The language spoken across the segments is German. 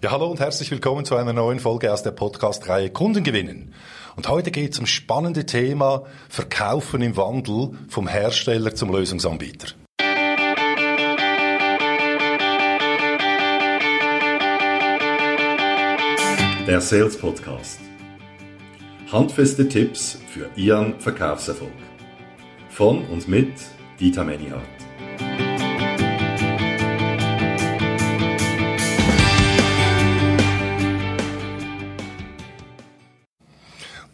Ja, hallo und herzlich willkommen zu einer neuen Folge aus der Podcast-Reihe Kunden gewinnen. Und heute geht es um spannende Thema Verkaufen im Wandel vom Hersteller zum Lösungsanbieter. Der Sales Podcast. Handfeste Tipps für Ihren Verkaufserfolg. Von und mit Dieter Menihardt.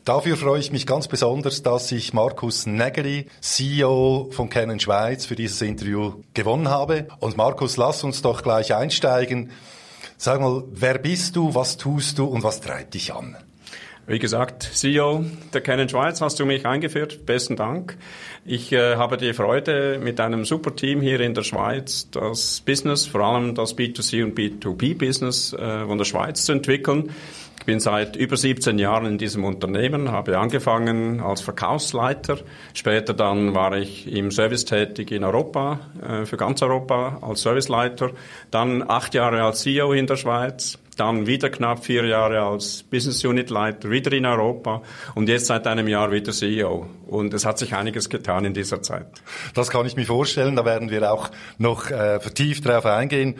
Dafür freue ich mich ganz besonders, dass ich Markus Negeri, CEO von Canon Schweiz, für dieses Interview gewonnen habe. Und Markus, lass uns doch gleich einsteigen. Sag mal, wer bist du, was tust du und was treibt dich an? Wie gesagt, CEO der Canon Schweiz hast du mich eingeführt. Besten Dank. Ich äh, habe die Freude, mit einem super Team hier in der Schweiz das Business, vor allem das B2C und B2B-Business äh, von der Schweiz zu entwickeln. Ich bin seit über 17 Jahren in diesem Unternehmen, habe angefangen als Verkaufsleiter. Später dann war ich im Service tätig in Europa, äh, für ganz Europa als Serviceleiter. Dann acht Jahre als CEO in der Schweiz. Dann wieder knapp vier Jahre als Business Unit Leiter, wieder in Europa und jetzt seit einem Jahr wieder CEO. Und es hat sich einiges getan in dieser Zeit. Das kann ich mir vorstellen, da werden wir auch noch äh, vertieft darauf eingehen.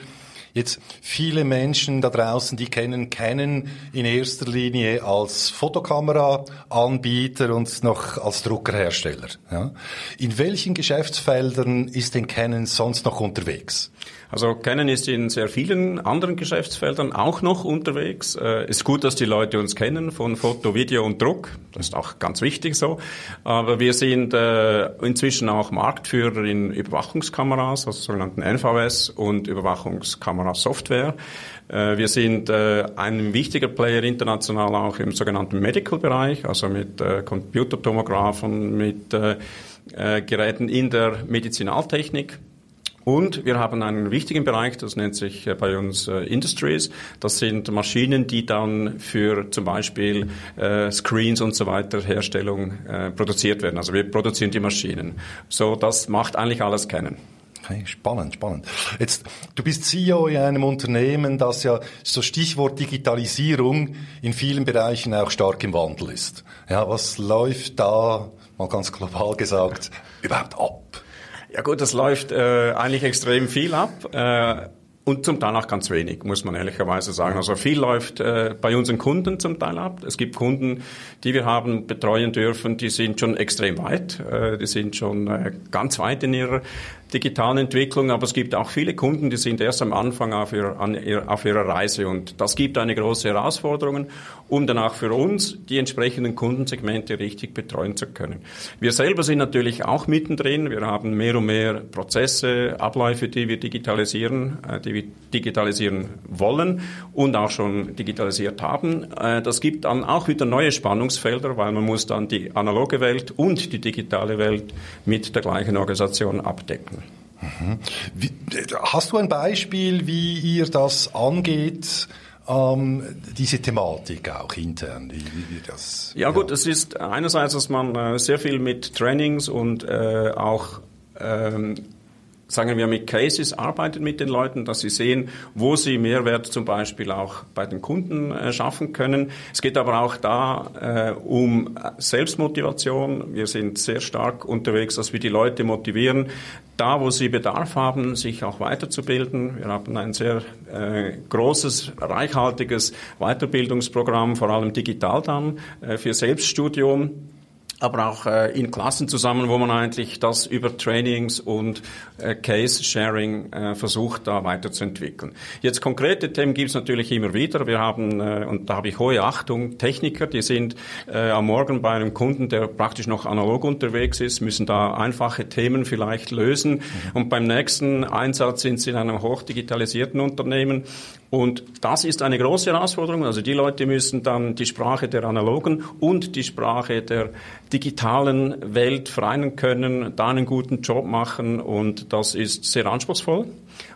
Jetzt viele Menschen da draußen, die kennen kennen in erster Linie als Fotokameraanbieter und noch als Druckerhersteller. Ja. In welchen Geschäftsfeldern ist denn Canon sonst noch unterwegs? Also Canon ist in sehr vielen anderen Geschäftsfeldern auch noch unterwegs. Äh, ist gut, dass die Leute uns kennen von Foto, Video und Druck. Das ist auch ganz wichtig so. Aber wir sind äh, inzwischen auch Marktführer in Überwachungskameras, also sogenannten NVS und Überwachungskamerassoftware. Äh, wir sind ein wichtiger Player international auch im sogenannten Medical-Bereich, also mit Computertomographen, mit Geräten in der Medizinaltechnik. Und wir haben einen wichtigen Bereich, das nennt sich äh, bei uns äh, Industries. Das sind Maschinen, die dann für zum Beispiel äh, Screens und so weiter Herstellung produziert werden. Also wir produzieren die Maschinen. So, das macht eigentlich alles kennen. Okay, spannend, spannend. Jetzt, du bist CEO in einem Unternehmen, das ja so Stichwort Digitalisierung in vielen Bereichen auch stark im Wandel ist. Ja, was läuft da, mal ganz global gesagt, überhaupt ab? Ja gut, das läuft äh, eigentlich extrem viel ab. Äh, und zum Teil auch ganz wenig, muss man ehrlicherweise sagen. Also viel läuft äh, bei unseren Kunden zum Teil ab. Es gibt Kunden, die wir haben betreuen dürfen, die sind schon extrem weit. Äh, die sind schon äh, ganz weit in ihrer digitalen Entwicklung. Aber es gibt auch viele Kunden, die sind erst am Anfang auf ihrer, an ihrer, auf ihrer Reise. Und das gibt eine große Herausforderung, um dann auch für uns die entsprechenden Kundensegmente richtig betreuen zu können. Wir selber sind natürlich auch mittendrin. Wir haben mehr und mehr Prozesse, Abläufe, die wir digitalisieren, äh, die digitalisieren wollen und auch schon digitalisiert haben. Äh, das gibt dann auch wieder neue Spannungsfelder, weil man muss dann die analoge Welt und die digitale Welt mit der gleichen Organisation abdecken. Mhm. Wie, hast du ein Beispiel, wie ihr das angeht? ähm, diese Thematik auch intern, wie, wie das. Ja, ja gut, es ist einerseits, dass man äh, sehr viel mit Trainings und äh, auch ähm, sagen wir, mit Cases arbeitet mit den Leuten, dass sie sehen, wo sie Mehrwert zum Beispiel auch bei den Kunden äh, schaffen können. Es geht aber auch da äh, um Selbstmotivation. Wir sind sehr stark unterwegs, dass wir die Leute motivieren, da, wo sie Bedarf haben, sich auch weiterzubilden. Wir haben ein sehr äh, großes, reichhaltiges Weiterbildungsprogramm, vor allem digital dann, äh, für Selbststudium aber auch äh, in Klassen zusammen, wo man eigentlich das über Trainings und äh, Case-Sharing äh, versucht, da weiterzuentwickeln. Jetzt konkrete Themen gibt es natürlich immer wieder. Wir haben, äh, und da habe ich hohe Achtung, Techniker, die sind äh, am Morgen bei einem Kunden, der praktisch noch analog unterwegs ist, müssen da einfache Themen vielleicht lösen. Mhm. Und beim nächsten Einsatz sind sie in einem hochdigitalisierten Unternehmen und das ist eine große Herausforderung. Also die Leute müssen dann die Sprache der analogen und die Sprache der digitalen Welt vereinen können, da einen guten Job machen und das ist sehr anspruchsvoll.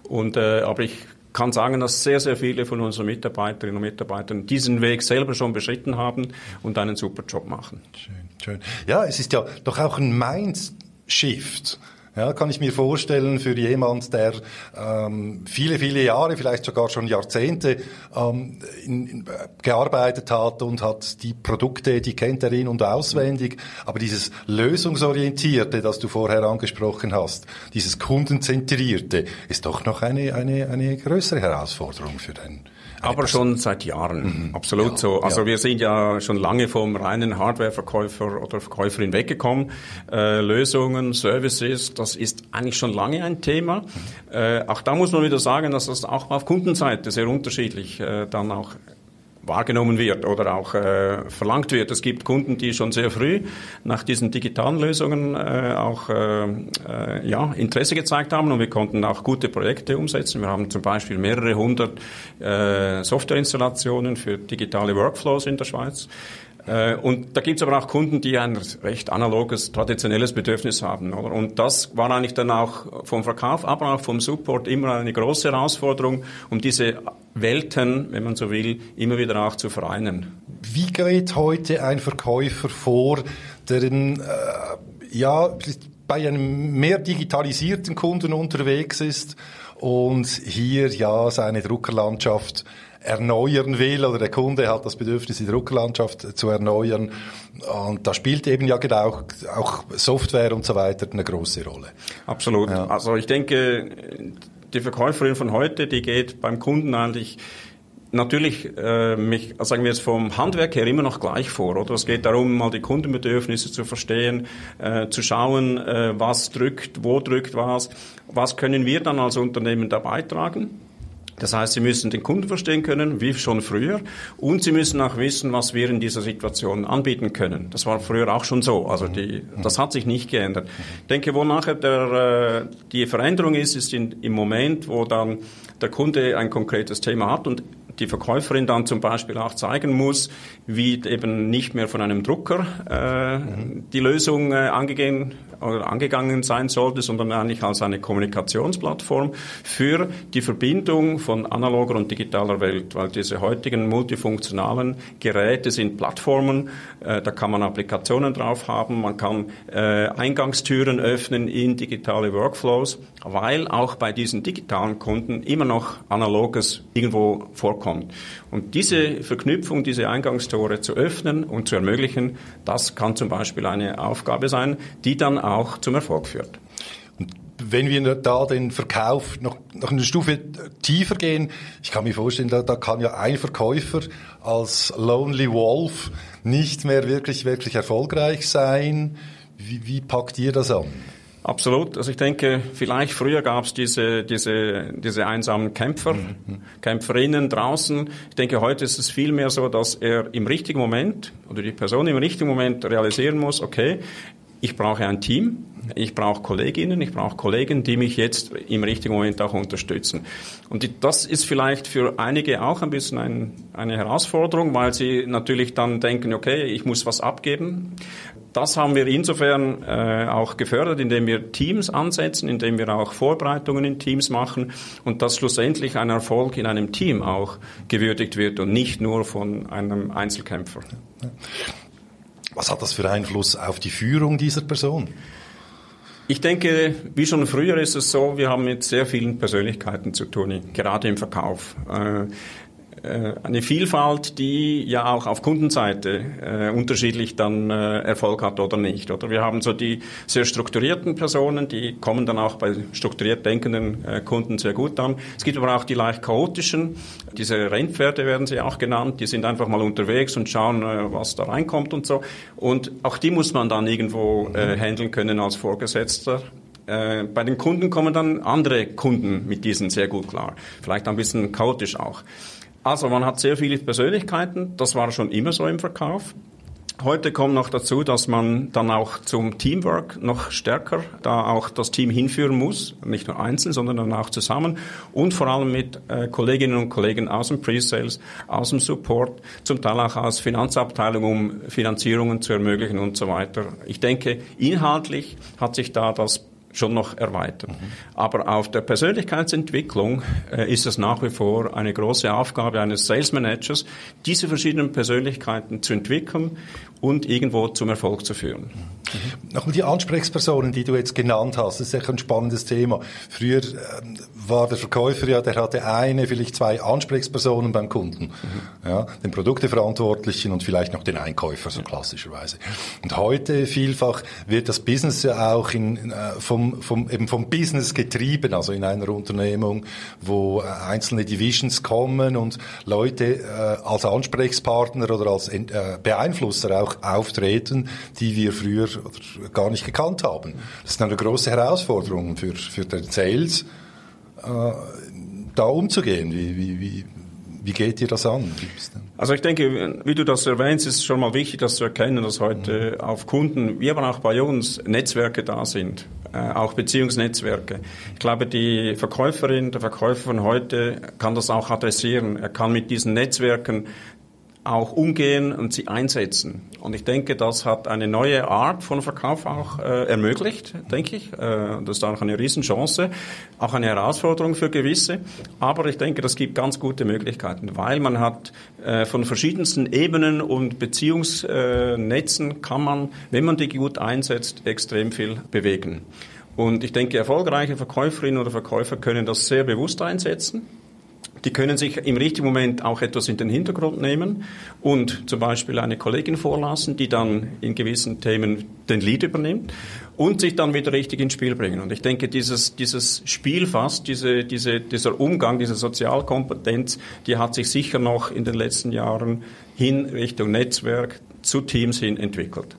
Und, äh, aber ich kann sagen, dass sehr, sehr viele von unseren Mitarbeiterinnen und Mitarbeitern diesen Weg selber schon beschritten haben und einen super Job machen. Schön, schön. Ja, es ist ja doch auch ein Mindshift Ja, kann ich mir vorstellen, für jemand, der ähm, viele, viele Jahre, vielleicht sogar schon Jahrzehnte ähm, in, in, gearbeitet hat und hat die Produkte, die kennt er in- und auswendig, aber dieses Lösungsorientierte, das du vorher angesprochen hast, dieses Kundenzentrierte, ist doch noch eine, eine, eine größere Herausforderung für den aber schon seit Jahren, mhm. absolut ja, so. Also ja. wir sind ja schon lange vom reinen Hardwareverkäufer oder Verkäuferin weggekommen. Äh, Lösungen, Services, das ist eigentlich schon lange ein Thema. Mhm. Äh, auch da muss man wieder sagen, dass das auch auf Kundenseite sehr unterschiedlich äh, dann auch wahrgenommen wird oder auch äh, verlangt wird. Es gibt Kunden, die schon sehr früh nach diesen digitalen Lösungen äh, auch äh, äh, ja, Interesse gezeigt haben und wir konnten auch gute Projekte umsetzen. Wir haben zum Beispiel mehrere hundert äh, Softwareinstallationen für digitale Workflows in der Schweiz. Äh, und da gibt es aber auch Kunden, die ein recht analoges, traditionelles Bedürfnis haben. Oder? Und das war eigentlich dann auch vom Verkauf, aber auch vom Support immer eine große Herausforderung, um diese Welten, wenn man so will, immer wieder auch zu vereinen. Wie geht heute ein Verkäufer vor, der äh, ja bei einem mehr digitalisierten Kunden unterwegs ist und hier ja seine Druckerlandschaft erneuern will oder der Kunde hat das Bedürfnis, die Druckerlandschaft zu erneuern. Und da spielt eben ja genau auch, auch Software und so weiter eine große Rolle. Absolut. Ja. Also ich denke, die Verkäuferin von heute, die geht beim Kunden eigentlich natürlich, äh, mich, sagen wir jetzt vom Handwerk her immer noch gleich vor, oder? Es geht darum, mal die Kundenbedürfnisse zu verstehen, äh, zu schauen, äh, was drückt, wo drückt was, was können wir dann als Unternehmen da beitragen? Das heißt, Sie müssen den Kunden verstehen können, wie schon früher, und Sie müssen auch wissen, was wir in dieser Situation anbieten können. Das war früher auch schon so. Also die, das hat sich nicht geändert. Ich denke, wo nachher der, äh, die Veränderung ist, ist in, im Moment, wo dann der Kunde ein konkretes Thema hat und die Verkäuferin dann zum Beispiel auch zeigen muss, wie eben nicht mehr von einem Drucker äh, mhm. die Lösung äh, angegeben oder angegangen sein sollte, sondern eigentlich als eine Kommunikationsplattform für die Verbindung von analoger und digitaler Welt, weil diese heutigen multifunktionalen Geräte sind Plattformen, äh, da kann man Applikationen drauf haben, man kann äh, Eingangstüren öffnen in digitale Workflows, weil auch bei diesen digitalen Kunden immer noch analoges irgendwo vorkommt. Und diese Verknüpfung, diese Eingangstore zu öffnen und zu ermöglichen, das kann zum Beispiel eine Aufgabe sein, die dann auch zum Erfolg führt. Und wenn wir da den Verkauf noch, noch eine Stufe tiefer gehen, ich kann mir vorstellen, da, da kann ja ein Verkäufer als Lonely Wolf nicht mehr wirklich, wirklich erfolgreich sein. Wie, wie packt ihr das an? Absolut. Also ich denke, vielleicht früher gab es diese, diese, diese einsamen Kämpfer, mhm. Kämpferinnen draußen. Ich denke, heute ist es vielmehr so, dass er im richtigen Moment oder die Person im richtigen Moment realisieren muss, okay, ich brauche ein Team, ich brauche Kolleginnen, ich brauche Kollegen, die mich jetzt im richtigen Moment auch unterstützen. Und die, das ist vielleicht für einige auch ein bisschen ein, eine Herausforderung, weil sie natürlich dann denken, okay, ich muss was abgeben. Das haben wir insofern äh, auch gefördert, indem wir Teams ansetzen, indem wir auch Vorbereitungen in Teams machen und dass schlussendlich ein Erfolg in einem Team auch gewürdigt wird und nicht nur von einem Einzelkämpfer. Was hat das für Einfluss auf die Führung dieser Person? Ich denke, wie schon früher ist es so, wir haben mit sehr vielen Persönlichkeiten zu tun, gerade im Verkauf. Äh, eine Vielfalt, die ja auch auf Kundenseite äh, unterschiedlich dann äh, Erfolg hat oder nicht. Oder wir haben so die sehr strukturierten Personen, die kommen dann auch bei strukturiert denkenden äh, Kunden sehr gut an. Es gibt aber auch die leicht chaotischen, diese Rennpferde werden sie auch genannt, die sind einfach mal unterwegs und schauen, äh, was da reinkommt und so. Und auch die muss man dann irgendwo äh, handeln können als Vorgesetzter äh, bei den Kunden kommen dann andere Kunden mit diesen sehr gut klar. Vielleicht ein bisschen chaotisch auch. Also man hat sehr viele Persönlichkeiten, das war schon immer so im Verkauf. Heute kommt noch dazu, dass man dann auch zum Teamwork noch stärker da auch das Team hinführen muss, nicht nur einzeln, sondern dann auch zusammen und vor allem mit äh, Kolleginnen und Kollegen aus dem Pre-Sales, aus dem Support, zum Teil auch aus Finanzabteilung, um Finanzierungen zu ermöglichen und so weiter. Ich denke, inhaltlich hat sich da das schon noch erweitern. Mhm. Aber auf der Persönlichkeitsentwicklung äh, ist es nach wie vor eine große Aufgabe eines Sales Managers, diese verschiedenen Persönlichkeiten zu entwickeln und irgendwo zum Erfolg zu führen. Mhm. Nochmal die Ansprechpersonen, die du jetzt genannt hast, das ist echt ein spannendes Thema. Früher ähm, war der Verkäufer ja, der hatte eine, vielleicht zwei Ansprechpersonen beim Kunden. Mhm. Ja, den Produkteverantwortlichen und vielleicht noch den Einkäufer, so klassischerweise. Und heute vielfach wird das Business ja auch in, äh, vom, vom, eben vom Business getrieben, also in einer Unternehmung, wo äh, einzelne Divisions kommen und Leute äh, als Ansprechpartner oder als äh, Beeinflusser auch auftreten, die wir früher gar nicht gekannt haben. Das ist eine große Herausforderung für, für den Sales, äh, da umzugehen. Wie, wie, wie, wie geht ihr das an? Also ich denke, wie du das erwähnst, ist schon mal wichtig, das zu erkennen, dass heute mhm. auf Kunden, wie aber auch bei uns, Netzwerke da sind, äh, auch Beziehungsnetzwerke. Ich glaube, die Verkäuferin, der Verkäufer von heute kann das auch adressieren. Er kann mit diesen Netzwerken auch umgehen und sie einsetzen. Und ich denke, das hat eine neue Art von Verkauf auch äh, ermöglicht, denke ich. Äh, das ist auch eine Riesenchance, auch eine Herausforderung für gewisse. Aber ich denke, das gibt ganz gute Möglichkeiten, weil man hat äh, von verschiedensten Ebenen und Beziehungsnetzen kann man, wenn man die gut einsetzt, extrem viel bewegen. Und ich denke, erfolgreiche Verkäuferinnen oder Verkäufer können das sehr bewusst einsetzen die können sich im richtigen Moment auch etwas in den Hintergrund nehmen und zum Beispiel eine Kollegin vorlassen, die dann in gewissen Themen den Lead übernimmt und sich dann wieder richtig ins Spiel bringen. Und ich denke, dieses, dieses Spielfass, diese, diese, dieser Umgang, diese Sozialkompetenz, die hat sich sicher noch in den letzten Jahren hin Richtung Netzwerk zu Teams hin entwickelt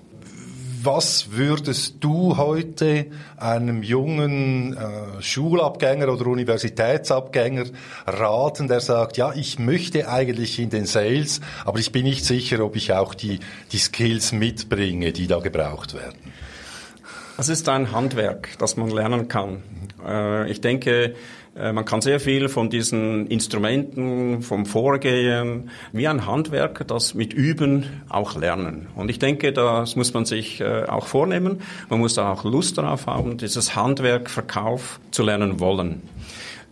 was würdest du heute einem jungen äh, Schulabgänger oder Universitätsabgänger raten, der sagt, ja, ich möchte eigentlich in den Sales, aber ich bin nicht sicher, ob ich auch die, die Skills mitbringe, die da gebraucht werden? Es ist ein Handwerk, das man lernen kann. Äh, ich denke, äh, man kann sehr viel von diesen Instrumenten, vom Vorgehen, wie ein Handwerker das mit Üben auch lernen. Und ich denke, das muss man sich äh, auch vornehmen. Man muss auch Lust darauf haben, dieses Handwerk, Verkauf zu lernen wollen.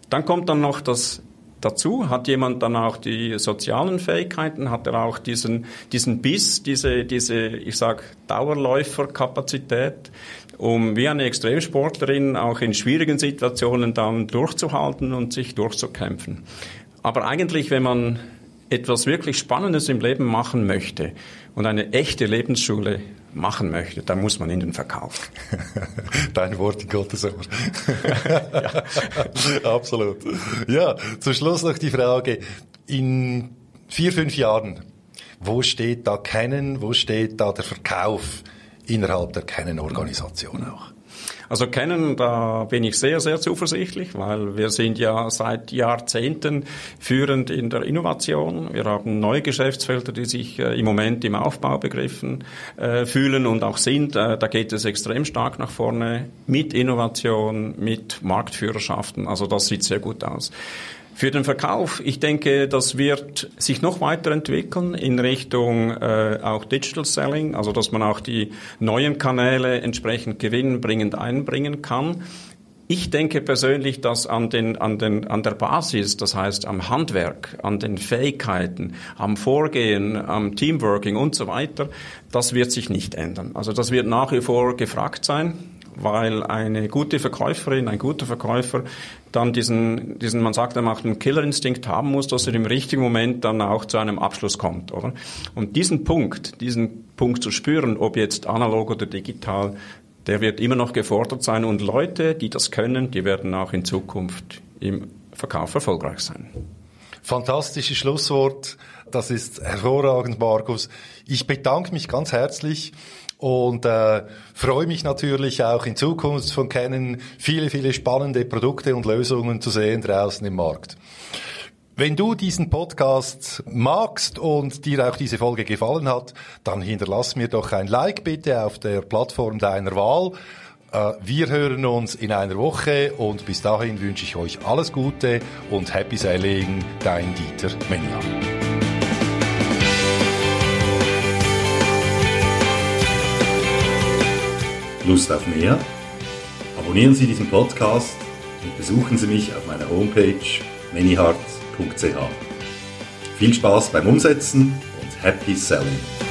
Dann kommt dann noch das dazu? Hat jemand dann auch die sozialen Fähigkeiten? Hat er auch diesen, diesen Biss, diese, diese, ich sag, Dauerläuferkapazität? um wie eine Extremsportlerin auch in schwierigen Situationen dann durchzuhalten und sich durchzukämpfen. Aber eigentlich, wenn man etwas wirklich Spannendes im Leben machen möchte und eine echte Lebensschule machen möchte, dann muss man in den Verkauf. Dein Wort in Gottes Ohr. ja. Absolut. Ja, zum Schluss noch die Frage, in vier, fünf Jahren, wo steht da Kennen, wo steht da der Verkauf? innerhalb der Canon-Organisation auch. Also Canon, da bin ich sehr, sehr zuversichtlich, weil wir sind ja seit Jahrzehnten führend in der Innovation. Wir haben neue Geschäftsfelder, die sich äh, im Moment im Aufbau begriffen äh, fühlen und auch sind. Äh, da geht es extrem stark nach vorne mit Innovation, mit Marktführerschaften. Also das sieht sehr gut aus. Für den Verkauf, ich denke, das wird sich noch weiterentwickeln in Richtung äh, auch Digital Selling, also dass man auch die neuen Kanäle entsprechend gewinnbringend einbringen kann. Ich denke persönlich, dass an, den, an, den, an der Basis, das heißt am Handwerk, an den Fähigkeiten, am Vorgehen, am Teamworking und so weiter, das wird sich nicht ändern. Also das wird nach wie vor gefragt sein weil eine gute Verkäuferin, ein guter Verkäufer dann diesen, diesen man sagt, er macht einen Killerinstinkt haben muss, dass er im richtigen Moment dann auch zu einem Abschluss kommt, oder? Und diesen Punkt, diesen Punkt zu spüren, ob jetzt analog oder digital, der wird immer noch gefordert sein und Leute, die das können, die werden auch in Zukunft im Verkauf erfolgreich sein. Fantastisches Schlusswort. Das ist hervorragend, Markus. Ich bedanke mich ganz herzlich und äh, freue mich natürlich auch in Zukunft von Canon viele, viele spannende Produkte und Lösungen zu sehen draußen im Markt. Wenn du diesen Podcast magst und dir auch diese Folge gefallen hat, dann hinterlass mir doch ein Like bitte auf der Plattform deiner Wahl. Äh, wir hören uns in einer Woche und bis dahin wünsche ich euch alles Gute und Happy Sailing, dein Dieter Menian. Lust auf mehr? Abonnieren Sie diesen Podcast und besuchen Sie mich auf meiner Homepage manyheart.ch. Viel Spaß beim Umsetzen und Happy Selling!